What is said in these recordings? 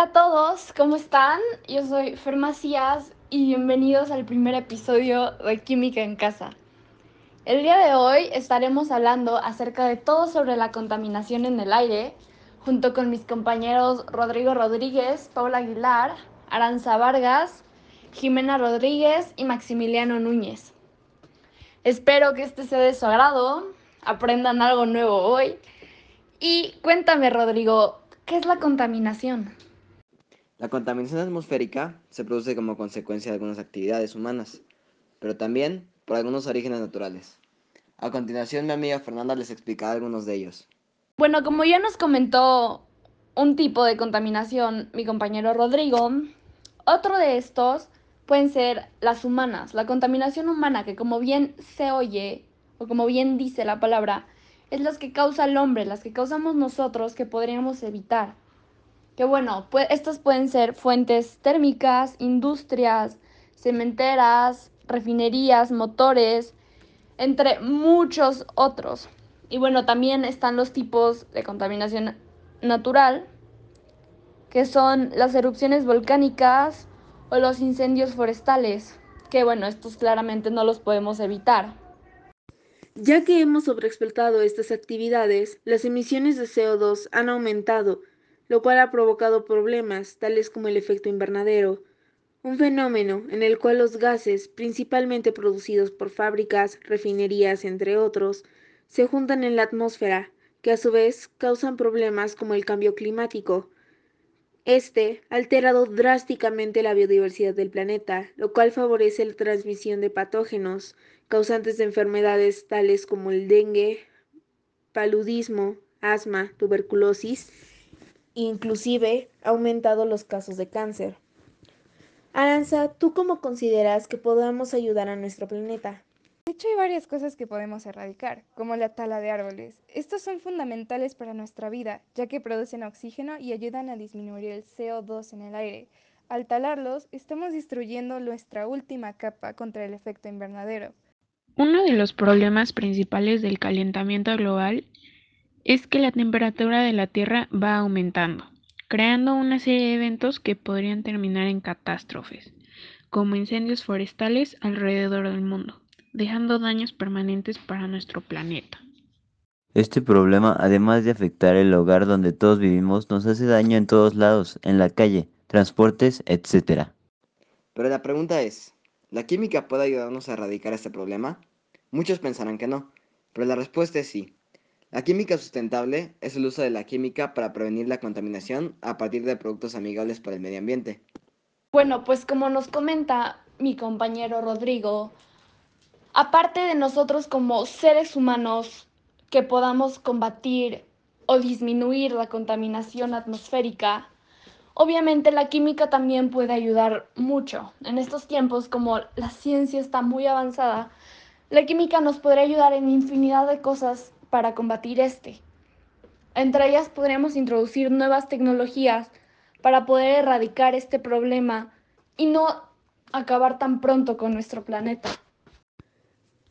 Hola a todos, ¿cómo están? Yo soy Fer Macías y bienvenidos al primer episodio de Química en Casa. El día de hoy estaremos hablando acerca de todo sobre la contaminación en el aire, junto con mis compañeros Rodrigo Rodríguez, Paula Aguilar, Aranza Vargas, Jimena Rodríguez y Maximiliano Núñez. Espero que este sea de su agrado, aprendan algo nuevo hoy. Y cuéntame, Rodrigo, ¿qué es la contaminación? La contaminación atmosférica se produce como consecuencia de algunas actividades humanas, pero también por algunos orígenes naturales. A continuación, mi amiga Fernanda les explicará algunos de ellos. Bueno, como ya nos comentó un tipo de contaminación mi compañero Rodrigo, otro de estos pueden ser las humanas, la contaminación humana, que como bien se oye, o como bien dice la palabra, es las que causa el hombre, las que causamos nosotros que podríamos evitar que bueno, pues estas pueden ser fuentes térmicas, industrias, cementeras, refinerías, motores, entre muchos otros. Y bueno, también están los tipos de contaminación natural, que son las erupciones volcánicas o los incendios forestales, que bueno, estos claramente no los podemos evitar. Ya que hemos sobreexplotado estas actividades, las emisiones de CO2 han aumentado lo cual ha provocado problemas tales como el efecto invernadero, un fenómeno en el cual los gases, principalmente producidos por fábricas, refinerías, entre otros, se juntan en la atmósfera, que a su vez causan problemas como el cambio climático. Este ha alterado drásticamente la biodiversidad del planeta, lo cual favorece la transmisión de patógenos causantes de enfermedades tales como el dengue, paludismo, asma, tuberculosis inclusive ha aumentado los casos de cáncer. Aranza, ¿tú cómo consideras que podamos ayudar a nuestro planeta? De hecho, hay varias cosas que podemos erradicar, como la tala de árboles. Estos son fundamentales para nuestra vida, ya que producen oxígeno y ayudan a disminuir el CO2 en el aire. Al talarlos, estamos destruyendo nuestra última capa contra el efecto invernadero. Uno de los problemas principales del calentamiento global es que la temperatura de la Tierra va aumentando, creando una serie de eventos que podrían terminar en catástrofes, como incendios forestales alrededor del mundo, dejando daños permanentes para nuestro planeta. Este problema, además de afectar el hogar donde todos vivimos, nos hace daño en todos lados, en la calle, transportes, etc. Pero la pregunta es, ¿la química puede ayudarnos a erradicar este problema? Muchos pensarán que no, pero la respuesta es sí. La química sustentable es el uso de la química para prevenir la contaminación a partir de productos amigables para el medio ambiente. Bueno, pues como nos comenta mi compañero Rodrigo, aparte de nosotros como seres humanos que podamos combatir o disminuir la contaminación atmosférica, obviamente la química también puede ayudar mucho. En estos tiempos, como la ciencia está muy avanzada, la química nos podría ayudar en infinidad de cosas para combatir este. Entre ellas podríamos introducir nuevas tecnologías para poder erradicar este problema y no acabar tan pronto con nuestro planeta.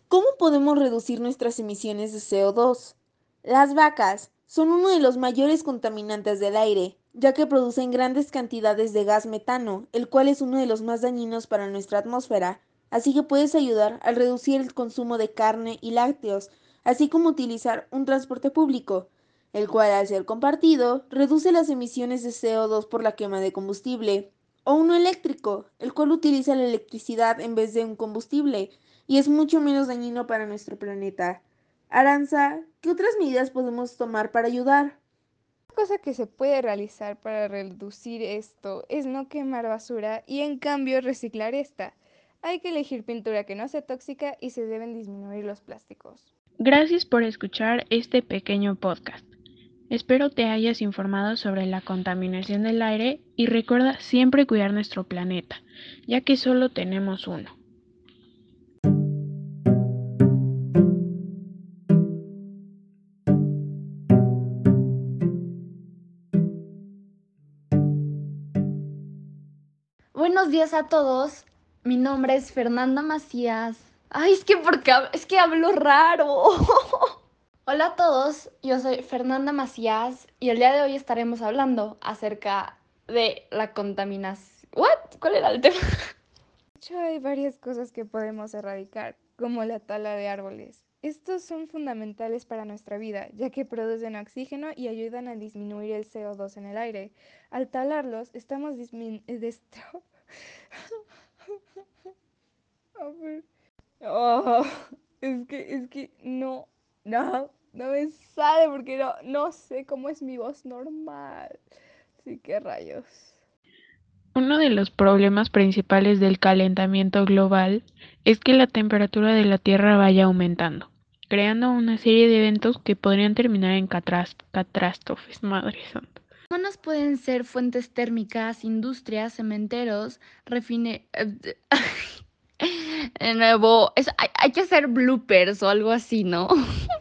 ¿Cómo podemos reducir nuestras emisiones de CO2? Las vacas son uno de los mayores contaminantes del aire, ya que producen grandes cantidades de gas metano, el cual es uno de los más dañinos para nuestra atmósfera, así que puedes ayudar a reducir el consumo de carne y lácteos, así como utilizar un transporte público, el cual al ser compartido reduce las emisiones de CO2 por la quema de combustible, o uno eléctrico, el cual utiliza la electricidad en vez de un combustible y es mucho menos dañino para nuestro planeta. Aranza, ¿qué otras medidas podemos tomar para ayudar? Una cosa que se puede realizar para reducir esto es no quemar basura y en cambio reciclar esta. Hay que elegir pintura que no sea tóxica y se deben disminuir los plásticos. Gracias por escuchar este pequeño podcast. Espero te hayas informado sobre la contaminación del aire y recuerda siempre cuidar nuestro planeta, ya que solo tenemos uno. Buenos días a todos. Mi nombre es Fernanda Macías Ay, es que porque es que hablo raro. Hola a todos, yo soy Fernanda Macías y el día de hoy estaremos hablando acerca de la contaminación. ¿What? ¿Cuál era el tema? De hecho, hay varias cosas que podemos erradicar, como la tala de árboles. Estos son fundamentales para nuestra vida, ya que producen oxígeno y ayudan a disminuir el CO2 en el aire. Al talarlos, estamos disminuyendo... Oh, es que, es que no, no, no me sale porque no, no sé cómo es mi voz normal. Así que rayos. Uno de los problemas principales del calentamiento global es que la temperatura de la Tierra vaya aumentando, creando una serie de eventos que podrían terminar en catástrofes, madre santa. Humanas pueden ser fuentes térmicas, industrias, cementeros, refine... De nuevo, es, hay, hay que hacer bloopers o algo así, ¿no?